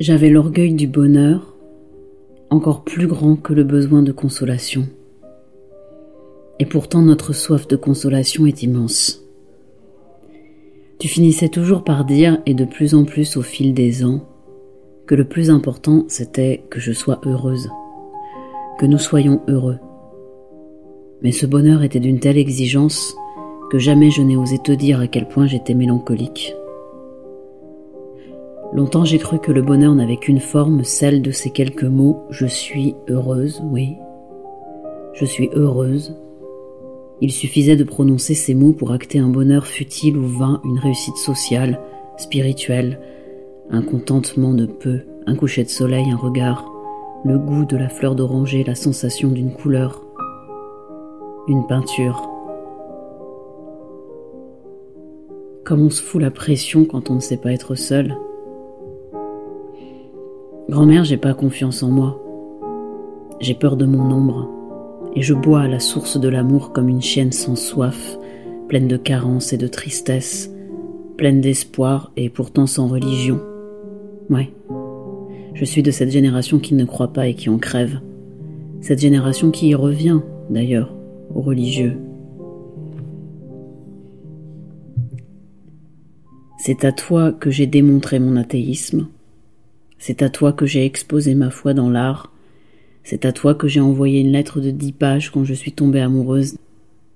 J'avais l'orgueil du bonheur, encore plus grand que le besoin de consolation. Et pourtant notre soif de consolation est immense. Tu finissais toujours par dire, et de plus en plus au fil des ans, que le plus important c'était que je sois heureuse, que nous soyons heureux. Mais ce bonheur était d'une telle exigence que jamais je n'ai osé te dire à quel point j'étais mélancolique. Longtemps j'ai cru que le bonheur n'avait qu'une forme, celle de ces quelques mots ⁇ Je suis heureuse, oui, je suis heureuse ⁇ Il suffisait de prononcer ces mots pour acter un bonheur futile ou vain, une réussite sociale, spirituelle, un contentement de peu, un coucher de soleil, un regard, le goût de la fleur d'oranger, la sensation d'une couleur, une peinture, Comme on se fout la pression quand on ne sait pas être seul. Grand-mère, j'ai pas confiance en moi. J'ai peur de mon ombre. Et je bois à la source de l'amour comme une chienne sans soif, pleine de carences et de tristesse, pleine d'espoir et pourtant sans religion. Ouais. Je suis de cette génération qui ne croit pas et qui en crève. Cette génération qui y revient, d'ailleurs, aux religieux, C'est à toi que j'ai démontré mon athéisme. C'est à toi que j'ai exposé ma foi dans l'art. C'est à toi que j'ai envoyé une lettre de dix pages quand je suis tombée amoureuse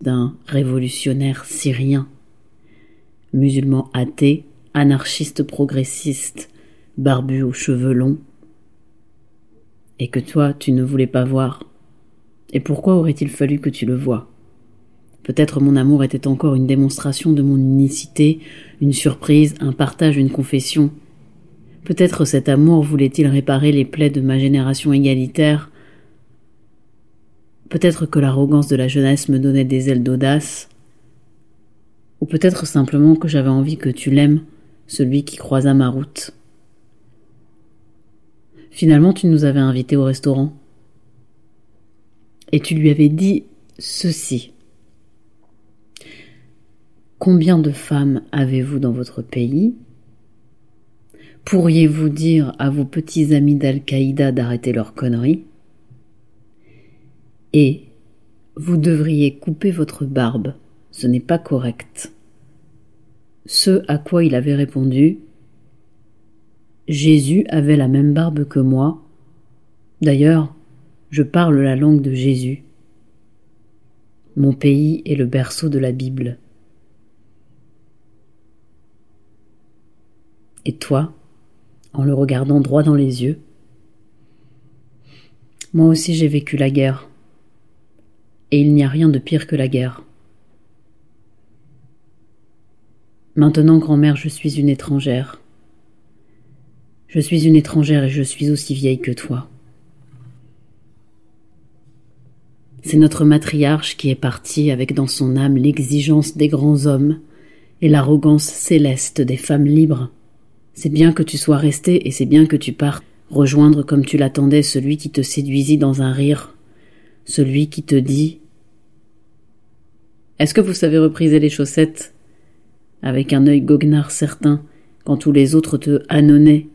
d'un révolutionnaire syrien. Musulman athée, anarchiste progressiste, barbu aux cheveux longs. Et que toi, tu ne voulais pas voir. Et pourquoi aurait-il fallu que tu le vois? Peut-être mon amour était encore une démonstration de mon unicité, une surprise, un partage, une confession. Peut-être cet amour voulait-il réparer les plaies de ma génération égalitaire. Peut-être que l'arrogance de la jeunesse me donnait des ailes d'audace. Ou peut-être simplement que j'avais envie que tu l'aimes, celui qui croisa ma route. Finalement, tu nous avais invités au restaurant. Et tu lui avais dit ceci. Combien de femmes avez-vous dans votre pays? Pourriez-vous dire à vos petits amis d'Al-Qaïda d'arrêter leurs conneries? Et vous devriez couper votre barbe, ce n'est pas correct. Ce à quoi il avait répondu Jésus avait la même barbe que moi. D'ailleurs, je parle la langue de Jésus. Mon pays est le berceau de la Bible. Et toi, en le regardant droit dans les yeux, moi aussi j'ai vécu la guerre. Et il n'y a rien de pire que la guerre. Maintenant, grand-mère, je suis une étrangère. Je suis une étrangère et je suis aussi vieille que toi. C'est notre matriarche qui est partie avec dans son âme l'exigence des grands hommes et l'arrogance céleste des femmes libres. C'est bien que tu sois resté et c'est bien que tu partes rejoindre comme tu l'attendais celui qui te séduisit dans un rire, celui qui te dit Est-ce que vous savez repriser les chaussettes? Avec un œil goguenard certain quand tous les autres te annonnaient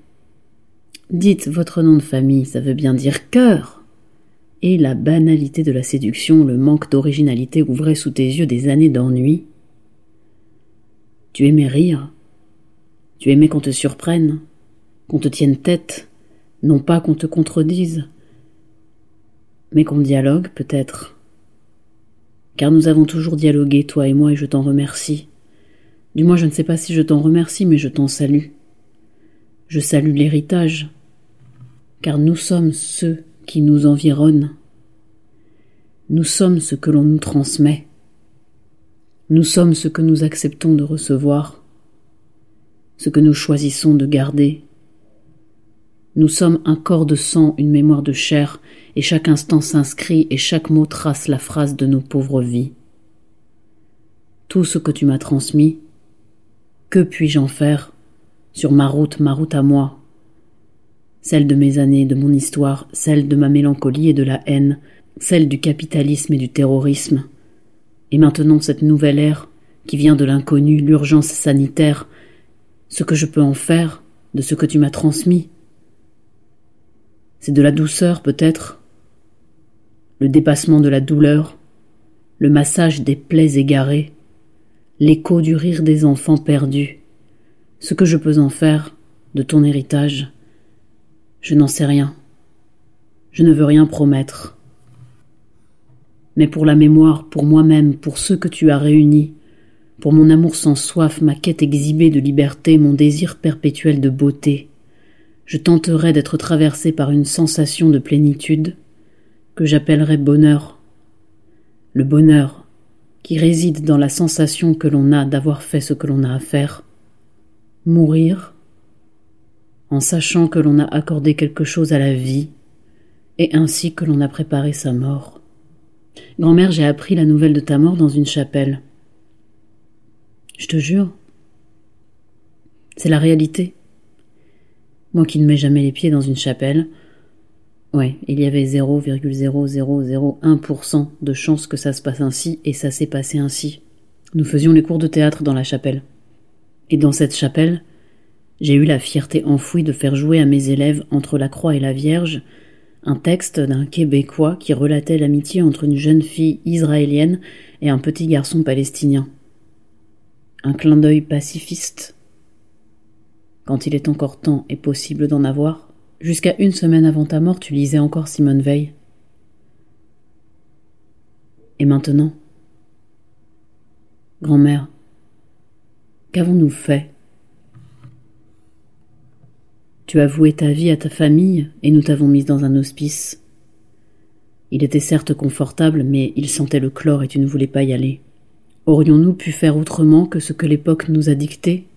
Dites votre nom de famille, ça veut bien dire cœur. Et la banalité de la séduction, le manque d'originalité ouvrait sous tes yeux des années d'ennui. Tu aimais rire, tu aimais qu'on te surprenne, qu'on te tienne tête, non pas qu'on te contredise, mais qu'on dialogue peut-être. Car nous avons toujours dialogué, toi et moi, et je t'en remercie. Du moins, je ne sais pas si je t'en remercie, mais je t'en salue. Je salue l'héritage, car nous sommes ceux qui nous environnent. Nous sommes ce que l'on nous transmet. Nous sommes ce que nous acceptons de recevoir. Ce que nous choisissons de garder. Nous sommes un corps de sang, une mémoire de chair, et chaque instant s'inscrit et chaque mot trace la phrase de nos pauvres vies. Tout ce que tu m'as transmis, que puis-je en faire sur ma route, ma route à moi, celle de mes années, de mon histoire, celle de ma mélancolie et de la haine, celle du capitalisme et du terrorisme, et maintenant cette nouvelle ère qui vient de l'inconnu, l'urgence sanitaire, ce que je peux en faire de ce que tu m'as transmis. C'est de la douceur peut-être, le dépassement de la douleur, le massage des plaies égarées, l'écho du rire des enfants perdus, ce que je peux en faire de ton héritage. Je n'en sais rien. Je ne veux rien promettre. Mais pour la mémoire, pour moi-même, pour ceux que tu as réunis, pour mon amour sans soif, ma quête exhibée de liberté, mon désir perpétuel de beauté, je tenterai d'être traversé par une sensation de plénitude que j'appellerai bonheur. Le bonheur qui réside dans la sensation que l'on a d'avoir fait ce que l'on a à faire. Mourir en sachant que l'on a accordé quelque chose à la vie et ainsi que l'on a préparé sa mort. Grand-mère, j'ai appris la nouvelle de ta mort dans une chapelle. Je te jure. C'est la réalité. Moi qui ne mets jamais les pieds dans une chapelle, ouais, il y avait 0,0001% de chance que ça se passe ainsi, et ça s'est passé ainsi. Nous faisions les cours de théâtre dans la chapelle. Et dans cette chapelle, j'ai eu la fierté enfouie de faire jouer à mes élèves Entre la croix et la Vierge un texte d'un Québécois qui relatait l'amitié entre une jeune fille israélienne et un petit garçon palestinien un clin d'œil pacifiste, quand il est encore temps et possible d'en avoir, jusqu'à une semaine avant ta mort, tu lisais encore Simone Veil. Et maintenant Grand-mère, qu'avons-nous fait? Tu as voué ta vie à ta famille et nous t'avons mise dans un hospice. Il était certes confortable, mais il sentait le chlore et tu ne voulais pas y aller. Aurions-nous pu faire autrement que ce que l'époque nous a dicté?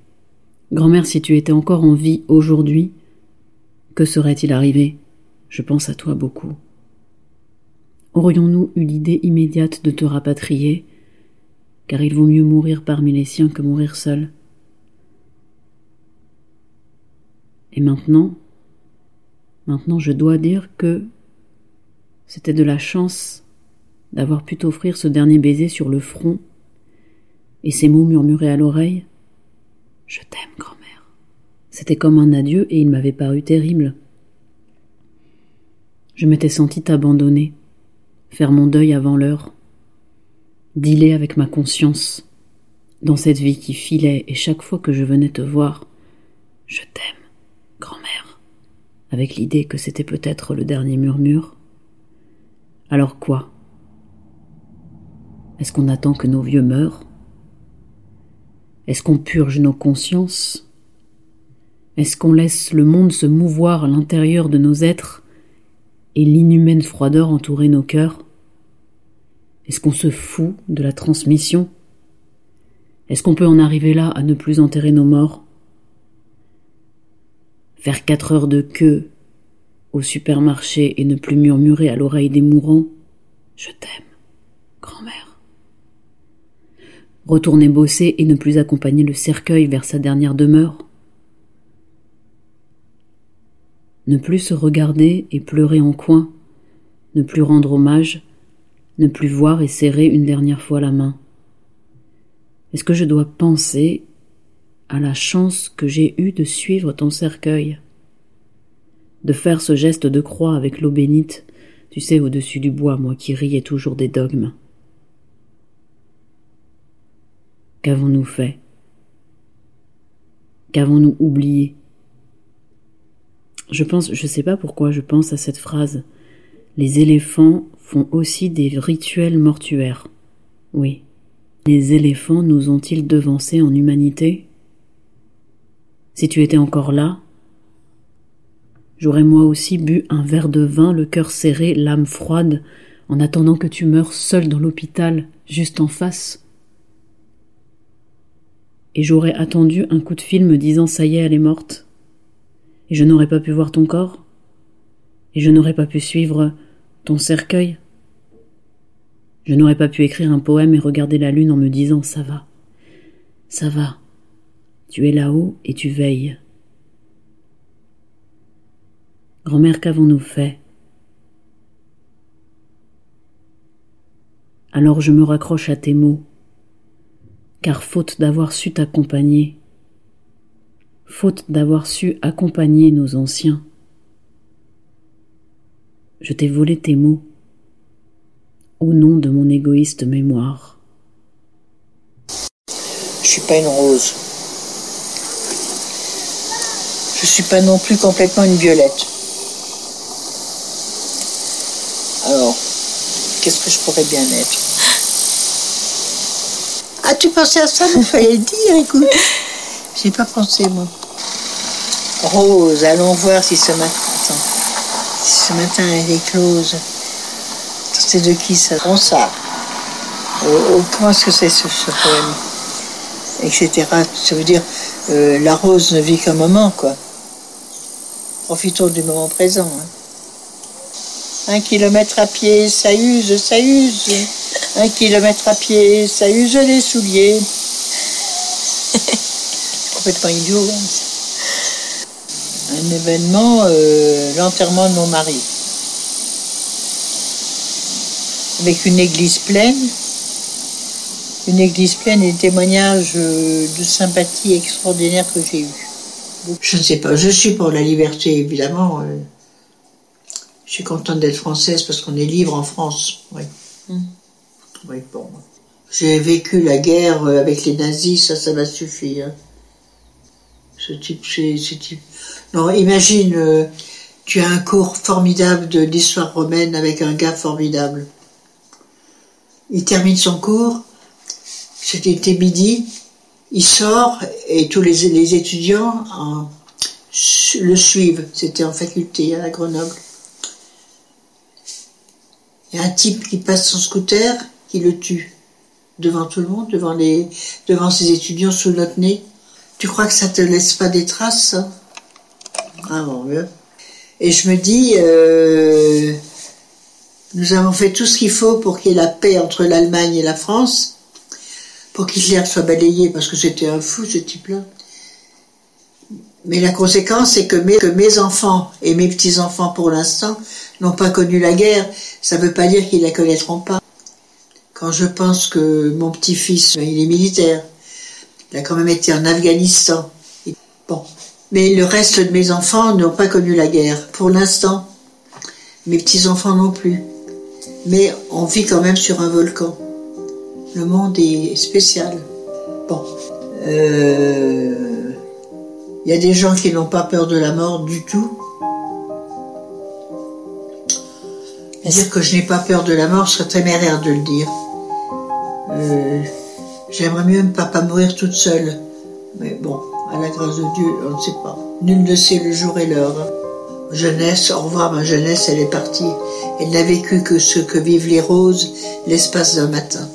Grand-mère, si tu étais encore en vie aujourd'hui, que serait-il arrivé? Je pense à toi beaucoup. Aurions-nous eu l'idée immédiate de te rapatrier? Car il vaut mieux mourir parmi les siens que mourir seul. Et maintenant, maintenant je dois dire que c'était de la chance d'avoir pu t'offrir ce dernier baiser sur le front et ces mots murmurés à l'oreille Je t'aime, grand-mère. C'était comme un adieu et il m'avait paru terrible. Je m'étais senti abandonné, faire mon deuil avant l'heure, dealer avec ma conscience, dans cette vie qui filait et chaque fois que je venais te voir, je t'aime, grand-mère, avec l'idée que c'était peut-être le dernier murmure. Alors quoi? Est-ce qu'on attend que nos vieux meurent? Est-ce qu'on purge nos consciences? Est-ce qu'on laisse le monde se mouvoir à l'intérieur de nos êtres et l'inhumaine froideur entourer nos cœurs? Est-ce qu'on se fout de la transmission? Est-ce qu'on peut en arriver là à ne plus enterrer nos morts? Faire quatre heures de queue au supermarché et ne plus murmurer à l'oreille des mourants? Je t'aime, grand-mère retourner bosser et ne plus accompagner le cercueil vers sa dernière demeure Ne plus se regarder et pleurer en coin, ne plus rendre hommage, ne plus voir et serrer une dernière fois la main. Est-ce que je dois penser à la chance que j'ai eue de suivre ton cercueil, de faire ce geste de croix avec l'eau bénite, tu sais, au-dessus du bois, moi qui riais toujours des dogmes. Qu'avons-nous fait? Qu'avons-nous oublié? Je pense, je sais pas pourquoi je pense à cette phrase. Les éléphants font aussi des rituels mortuaires. Oui. Les éléphants nous ont-ils devancés en humanité? Si tu étais encore là, j'aurais moi aussi bu un verre de vin, le cœur serré, l'âme froide, en attendant que tu meurs seul dans l'hôpital, juste en face et j'aurais attendu un coup de fil me disant ça y est, elle est morte. Et je n'aurais pas pu voir ton corps. Et je n'aurais pas pu suivre ton cercueil. Je n'aurais pas pu écrire un poème et regarder la lune en me disant ça va, ça va, tu es là-haut et tu veilles. Grand-mère, qu'avons-nous fait? Alors je me raccroche à tes mots, car faute d'avoir su t'accompagner, faute d'avoir su accompagner nos anciens, je t'ai volé tes mots au nom de mon égoïste mémoire. Je suis pas une rose. Je suis pas non plus complètement une violette. Alors, qu'est-ce que je pourrais bien être? Ah, tu pensais à ça Il fallait le dire, écoute. J'ai pas pensé, moi. Rose, allons voir si ce matin... si ce matin elle est close. C'est de qui ça? Ça? Euh, comment est-ce que c'est ce, poème Etc. Ça veut dire euh, la rose ne vit qu'un moment, quoi. Profitons du moment présent. Hein. Un kilomètre à pied, ça use, ça use. Un kilomètre à pied, ça use les souliers. complètement idiot. Hein. Un événement, euh, l'enterrement de mon mari. Avec une église pleine. Une église pleine et des témoignages euh, de sympathie extraordinaire que j'ai eu. Je ne sais pas, je suis pour la liberté évidemment. Euh. Je suis contente d'être française parce qu'on est libre en France. Oui. Hmm. J'ai vécu la guerre euh, avec les nazis, ça, ça m'a suffi. Hein. Ce type, ce type. Non, imagine, euh, tu as un cours formidable de l'histoire romaine avec un gars formidable. Il termine son cours, c'était midi, il sort et tous les, les étudiants le suivent. C'était en faculté à Grenoble. Il y a un type qui passe son scooter, qui le tue. Devant tout le monde, devant, les, devant ses étudiants sous notre nez. Tu crois que ça te laisse pas des traces, Ah bon, mieux. Et je me dis, euh, nous avons fait tout ce qu'il faut pour qu'il y ait la paix entre l'Allemagne et la France, pour qu'Hitler soit balayé, parce que c'était un fou ce type-là. Mais la conséquence, c'est que mes, que mes enfants et mes petits-enfants, pour l'instant, n'ont pas connu la guerre. Ça ne veut pas dire qu'ils la connaîtront pas. Quand je pense que mon petit-fils, il est militaire, il a quand même été en Afghanistan. Bon. Mais le reste de mes enfants n'ont pas connu la guerre, pour l'instant. Mes petits-enfants non plus. Mais on vit quand même sur un volcan. Le monde est spécial. Bon. Euh... Il y a des gens qui n'ont pas peur de la mort du tout. Dire que je n'ai pas peur de la mort serait téméraire de le dire. Euh, j'aimerais mieux ne pas, pas mourir toute seule. Mais bon, à la grâce de Dieu, on ne sait pas. Nul ne sait le jour et l'heure. Jeunesse, au revoir ma jeunesse, elle est partie. Elle n'a vécu que ce que vivent les roses l'espace d'un matin.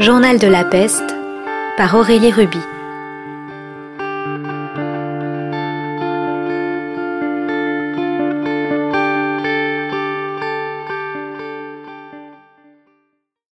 Journal de la peste par Aurélie Ruby.